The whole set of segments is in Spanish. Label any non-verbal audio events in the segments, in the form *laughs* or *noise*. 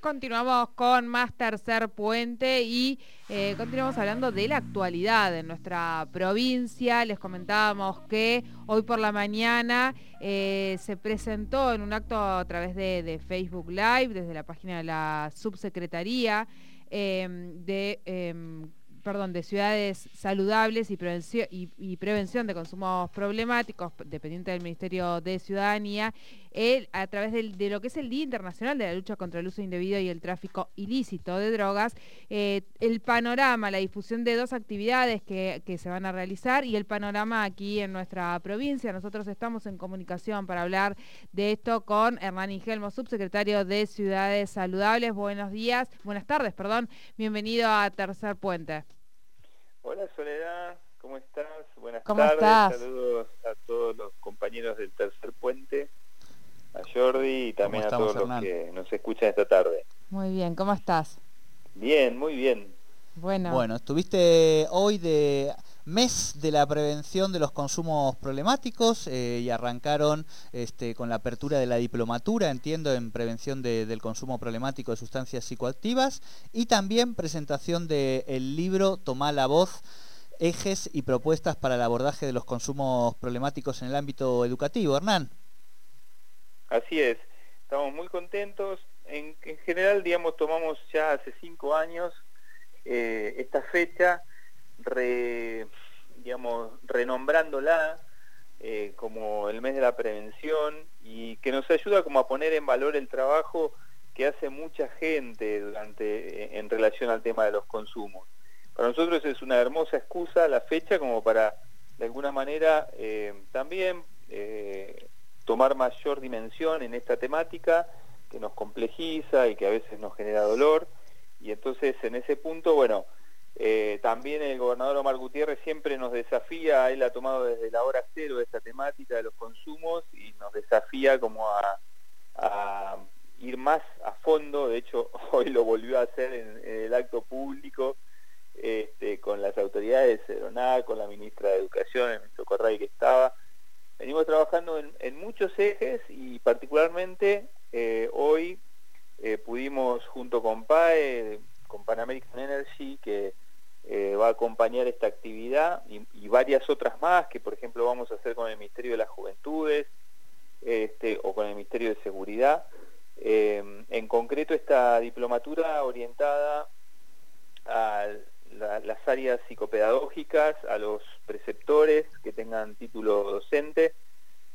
Continuamos con más tercer puente y eh, continuamos hablando de la actualidad en nuestra provincia. Les comentábamos que hoy por la mañana eh, se presentó en un acto a través de, Facebook Live, desde la página de la subsecretaría em, de em, perdón, de ciudades saludables y prevención, y, prevención de consumos problemáticos, dependiente del Ministerio de Ciudadanía, a través de lo que es el Día Internacional de la Lucha contra el Uso Indebido y el Tráfico Ilícito de Drogas, eh, el panorama, la difusión de dos actividades que, se van a realizar y el panorama aquí en nuestra provincia. Nosotros estamos en comunicación para hablar de esto con Hernán Ingelmo, subsecretario de Ciudades Saludables. Buenos días, buenas tardes, perdón. Bienvenido a Tercer Puente. Hola Soledad, ¿cómo estás? Buenas tardes, saludos a todos los compañeros del Tercer Puente, a Jordi y también a todos los que nos escuchan esta tarde. Muy bien, ¿cómo estás? Bien, muy bien. Bueno. Bueno, estuviste hoy de mes de la prevención de los consumos problemáticos eh, y arrancaron este, con la apertura de la diplomatura, entiendo, en prevención del consumo problemático de sustancias psicoactivas y también presentación del libro Tomá la voz, ejes y propuestas para el abordaje de los consumos problemáticos en el ámbito educativo. Hernán. Así es, estamos muy contentos. En, general, digamos, tomamos ya hace cinco años eh, esta fecha digamos, renombrándola eh, como el mes de la prevención y que nos ayuda como a poner en valor el trabajo que hace mucha gente durante eh, en relación al tema de los consumos. Para nosotros es una hermosa excusa la fecha como para de alguna manera eh, también tomar mayor dimensión en esta temática que nos complejiza y que a veces nos genera dolor y entonces en ese punto, bueno, eh, también el gobernador Omar Gutiérrez siempre nos desafía, él ha tomado desde la hora cero esta temática de los consumos y nos desafía como a, ir más a fondo, de hecho *laughs* hoy lo volvió a hacer en, el acto público este, con las autoridades de CERONA, con la ministra de Educación, el ministro Corray que estaba. Venimos trabajando en, muchos ejes y particularmente eh, hoy eh, pudimos junto con PAE, con Pan American Energy, esta actividad y, varias otras más que por ejemplo vamos a hacer con el Ministerio de las Juventudes este, o con el Ministerio de Seguridad. Eh, en concreto esta diplomatura orientada a las áreas psicopedagógicas, a los preceptores que tengan título docente,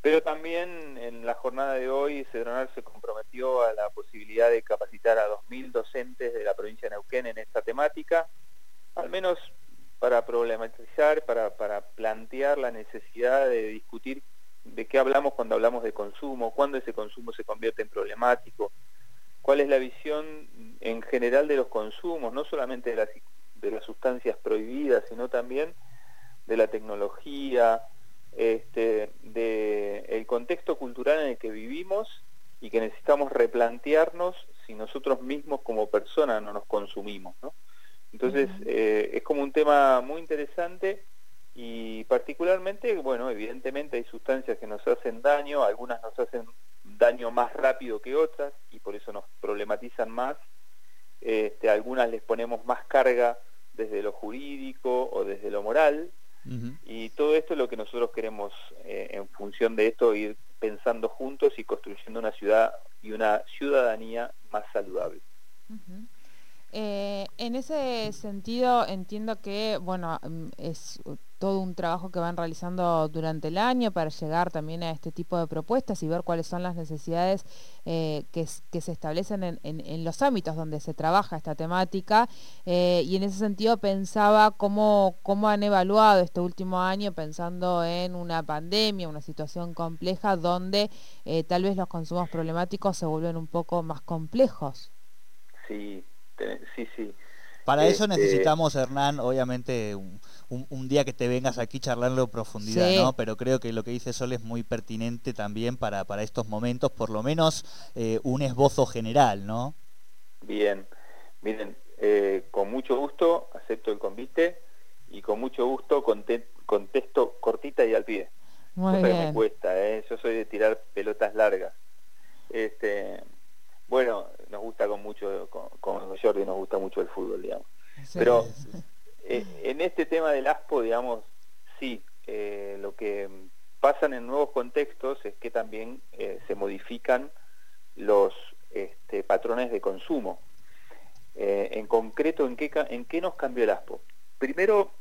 pero también en la jornada de hoy Cedronal se comprometió a la posibilidad de capacitar a 2.000 docentes de la provincia de Neuquén en esta temática, al menos para problematizar, para, plantear la necesidad de discutir de qué hablamos cuando hablamos de consumo, cuándo ese consumo se convierte en problemático, cuál es la visión en general de los consumos, no solamente de las, de las sustancias prohibidas, sino también de la tecnología, este, del contexto cultural en el que vivimos y que necesitamos replantearnos si nosotros mismos como personas no nos consumimos. Entonces eh, es como un tema muy interesante y particularmente, bueno, evidentemente hay sustancias que nos hacen daño, algunas nos hacen daño más rápido que otras y por eso nos problematizan más. Este, algunas les ponemos más carga desde lo jurídico o desde lo moral y todo esto es lo que nosotros queremos eh, en función de esto ir pensando juntos y construyendo una ciudad y una ciudadanía más saludable. Eh, en ese sentido entiendo que bueno mm, es todo un trabajo que van realizando durante el año para llegar también a este tipo de propuestas y ver cuáles son las necesidades eh, que, se establecen en, los ámbitos donde se trabaja esta temática. Eh, y en ese sentido pensaba cómo, cómo han evaluado este último año pensando en una pandemia, una situación compleja donde tal vez los consumos problemáticos se vuelven un poco más complejos. Sí, sí, sí. Para eso este, necesitamos, Hernán, obviamente, un, día que te vengas aquí charlarlo en profundidad, ¿no? Pero creo que lo que dice Sol es muy pertinente también para, para estos momentos, por lo menos eh, un esbozo general, ¿no? Bien, miren, eh, con mucho gusto acepto el convite y con mucho gusto contesto cortita y al pie. Muy bien. me cuesta, ¿eh? yo soy de tirar pelotas largas. Este, Bueno, nos gusta con mucho, con, con Jordi nos gusta mucho el fútbol, digamos. Pero eh, en este tema del ASPO, digamos, sí, eh, lo que pasan en nuevos contextos es que también eh, se modifican los este, patrones de consumo. en concreto, ¿en qué, ¿en qué nos cambió el ASPO? Primero,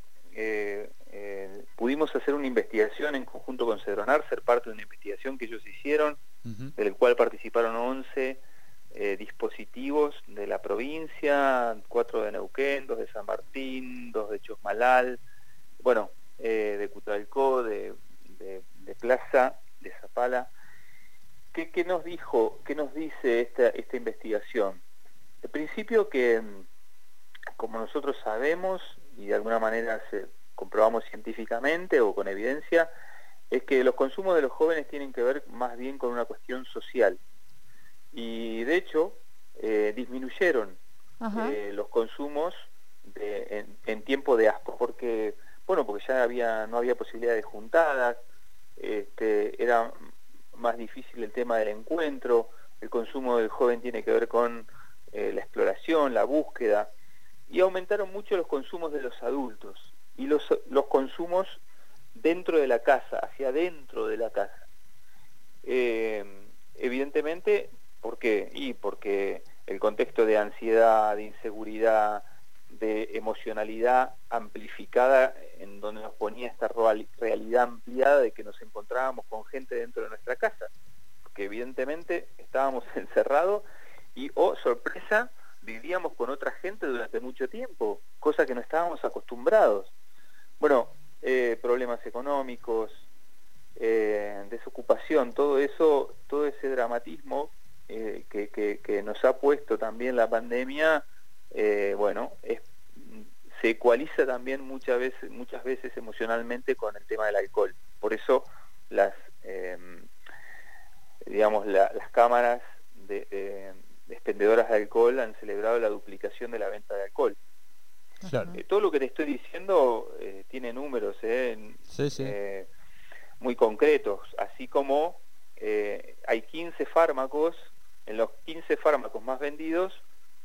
pudimos hacer una investigación en conjunto con Cedronar, ser parte de una investigación que ellos hicieron, del cual participaron 11 eh, dispositivos de la provincia, cuatro de Neuquén, dos de San Martín, dos de Chosmalal, bueno, eh, de Cutralcó, de, Plaza, de Zapala. ¿Qué, ¿Qué, nos dijo, qué nos dice esta, esta investigación? El principio que, como nosotros sabemos, y de alguna manera se comprobamos científicamente o con evidencia, es que los consumos de los jóvenes tienen que ver más bien con una cuestión social y de hecho eh, disminuyeron eh, los consumos en, tiempo de asco, porque bueno, porque ya había no había posibilidad de juntadas, este, era más difícil el tema del encuentro, el consumo del joven tiene que ver con eh, la exploración, la búsqueda, y aumentaron mucho los consumos de los adultos y los, los consumos dentro de la casa, hacia dentro de la casa. evidentemente ¿Por qué? Y porque el contexto de ansiedad, de inseguridad, de emocionalidad amplificada en donde nos ponía esta realidad ampliada de que nos encontrábamos con gente dentro de nuestra casa, porque evidentemente estábamos *laughs* encerrados y, oh sorpresa, vivíamos con otra gente durante mucho tiempo, cosa que no estábamos acostumbrados. Bueno, eh, problemas económicos, eh, desocupación, todo eso, todo ese dramatismo eh, que, nos ha puesto también la pandemia, eh, bueno, se ecualiza también muchas veces, muchas veces emocionalmente con el tema del alcohol. Por eso las, em, digamos, las cámaras de, expendedoras de alcohol han celebrado la duplicación de la venta de alcohol. Eh, todo lo que te estoy diciendo tiene números muy concretos, así como hay 15 fármacos en los 15 fármacos más vendidos,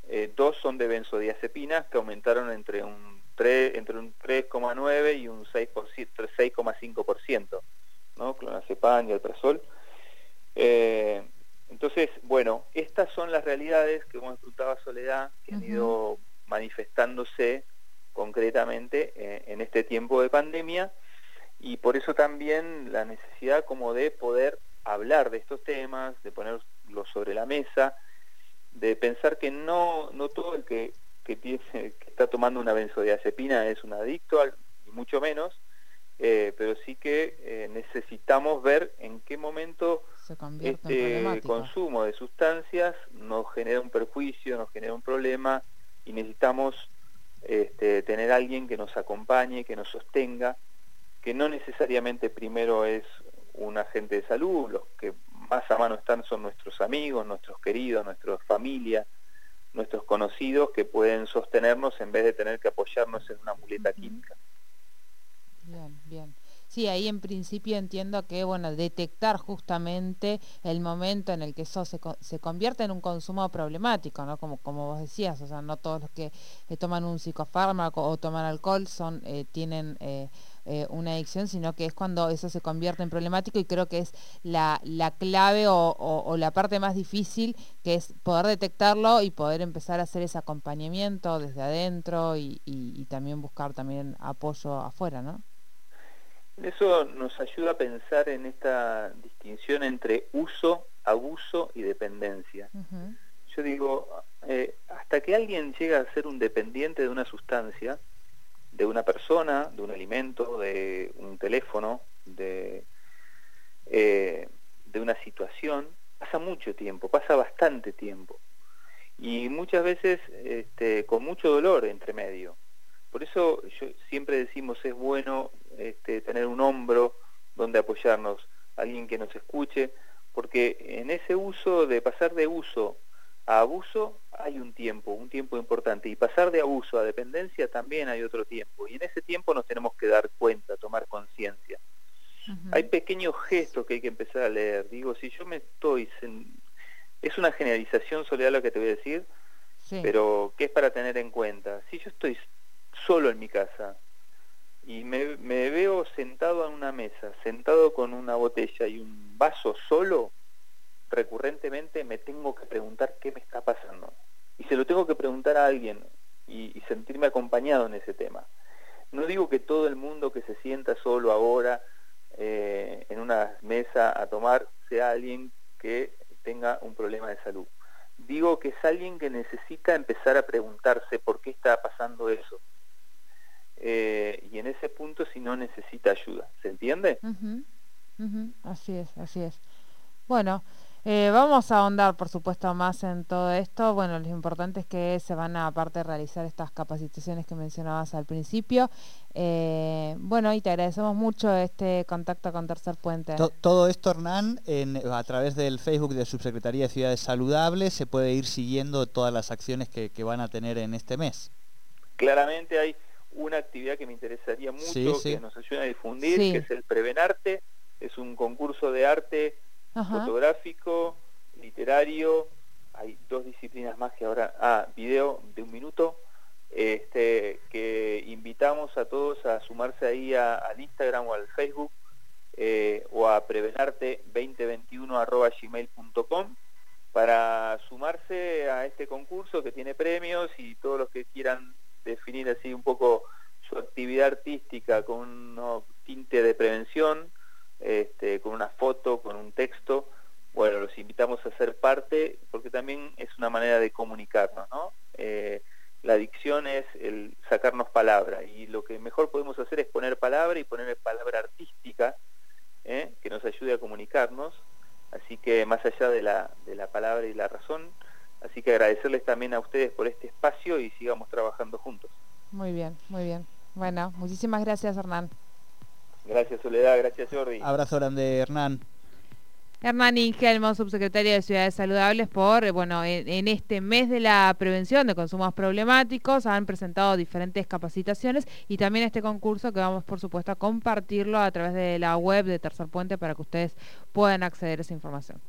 eh, dos son de benzodiazepinas que aumentaron entre un 3, entre un 3,9 y un 6,5%, ¿no? Clonazepam y alprazol. Eh, entonces, bueno, estas son las realidades que como disfrutaba Soledad, que han ido manifestándose concretamente eh, en este tiempo de pandemia y por eso también la necesidad como de poder hablar de estos temas, de ponerlo sobre la mesa, de pensar que no, no todo el que, que, tiene, que está tomando una benzodiazepina es un adicto, y mucho menos, eh, pero sí que eh, necesitamos ver en qué momento este consumo de sustancias nos genera un perjuicio, nos genera un problema y necesitamos este, tener alguien que nos acompañe, que nos sostenga, que no necesariamente primero es un agente de salud, los que más a mano están son nuestros amigos, nuestros queridos, nuestra familia, nuestros conocidos que pueden sostenernos en vez de tener que apoyarnos en una muleta química. Bien, bien. Sí, ahí en principio entiendo que, bueno, detectar justamente el momento en el que eso se, se convierte en un consumo problemático, ¿no? Como, como vos decías, o sea, no todos los que toman un psicofármaco o toman alcohol son, eh, tienen eh, eh, una adicción, sino que es cuando eso se convierte en problemático y creo que es la, la clave o, la parte más difícil, que es poder detectarlo y poder empezar a hacer ese acompañamiento desde adentro y, y también buscar también apoyo afuera, ¿no? Eso nos ayuda a pensar en esta distinción entre uso, abuso y dependencia. Yo digo, eh, hasta que alguien llega a ser un dependiente de una sustancia, de una persona, de un alimento, de un teléfono, de, eh, de una situación, pasa mucho tiempo, pasa bastante tiempo. Y muchas veces este, con mucho dolor entre medio. Por eso siempre decimos es bueno este, tener un hombro donde apoyarnos, alguien que nos escuche, porque en ese uso, de pasar de uso a abuso, hay un tiempo, un tiempo importante, y pasar de abuso a dependencia también hay otro tiempo, y en ese tiempo nos tenemos que dar cuenta, tomar conciencia. Hay pequeños gestos que hay que empezar a leer, digo, si yo me estoy Es una generalización, Soledad, lo que te voy a decir, pero que es para tener en cuenta. Si yo estoy solo en mi casa y me, me veo sentado en una mesa, sentado con una botella y un vaso solo, recurrentemente me tengo que preguntar qué me está pasando. Y se lo tengo que preguntar a alguien y, sentirme acompañado en ese tema. No digo que todo el mundo que se sienta solo ahora eh, en una mesa a tomar sea alguien que tenga un problema de salud. Digo que es alguien que necesita empezar a preguntarse por qué está pasando eso. Eh, y en ese punto si no necesita ayuda. ¿Se entiende? Así es, así es. Bueno, eh, vamos a ahondar, por supuesto, más en todo esto. Bueno, lo importante es que se van a, aparte, realizar estas capacitaciones que mencionabas al principio. Eh, bueno, y te agradecemos mucho este contacto con Tercer Puente. todo esto, Hernán, a través del Facebook de Subsecretaría de Ciudades Saludables, se puede ir siguiendo todas las acciones que, van a tener en este mes. Claramente hay una actividad que me interesaría mucho, que nos ayuda a difundir, que es el Prevenarte. Es un concurso de arte fotográfico, literario, hay dos disciplinas más que ahora, ah, video de un minuto, este, que invitamos a todos a sumarse ahí al Instagram o al Facebook eh, o a prevenarte2021 gmail.com para sumarse a este concurso que tiene premios y todos los que quieran definir así un poco su actividad artística con un tinte de prevención, este, con una foto, con un texto, bueno, los invitamos a ser parte porque también es una manera de comunicarnos, ¿no? Eh, la adicción es el sacarnos palabra y lo que mejor podemos hacer es poner palabra y poner palabra artística ¿eh? que nos ayude a comunicarnos, así que más allá de la, de la palabra y la razón, así que agradecerles también a ustedes por este espacio y sigamos trabajando juntos. Muy bien, muy bien. Bueno, muchísimas gracias Hernán. Gracias Soledad, gracias Jordi. Abrazo grande Hernán. Hernán Ingelmo, subsecretario de Ciudades Saludables, por, bueno, en, este mes de la prevención de consumos problemáticos han presentado diferentes capacitaciones y también este concurso que vamos, por supuesto, a compartirlo a través de la web de Tercer Puente para que ustedes puedan acceder a esa información.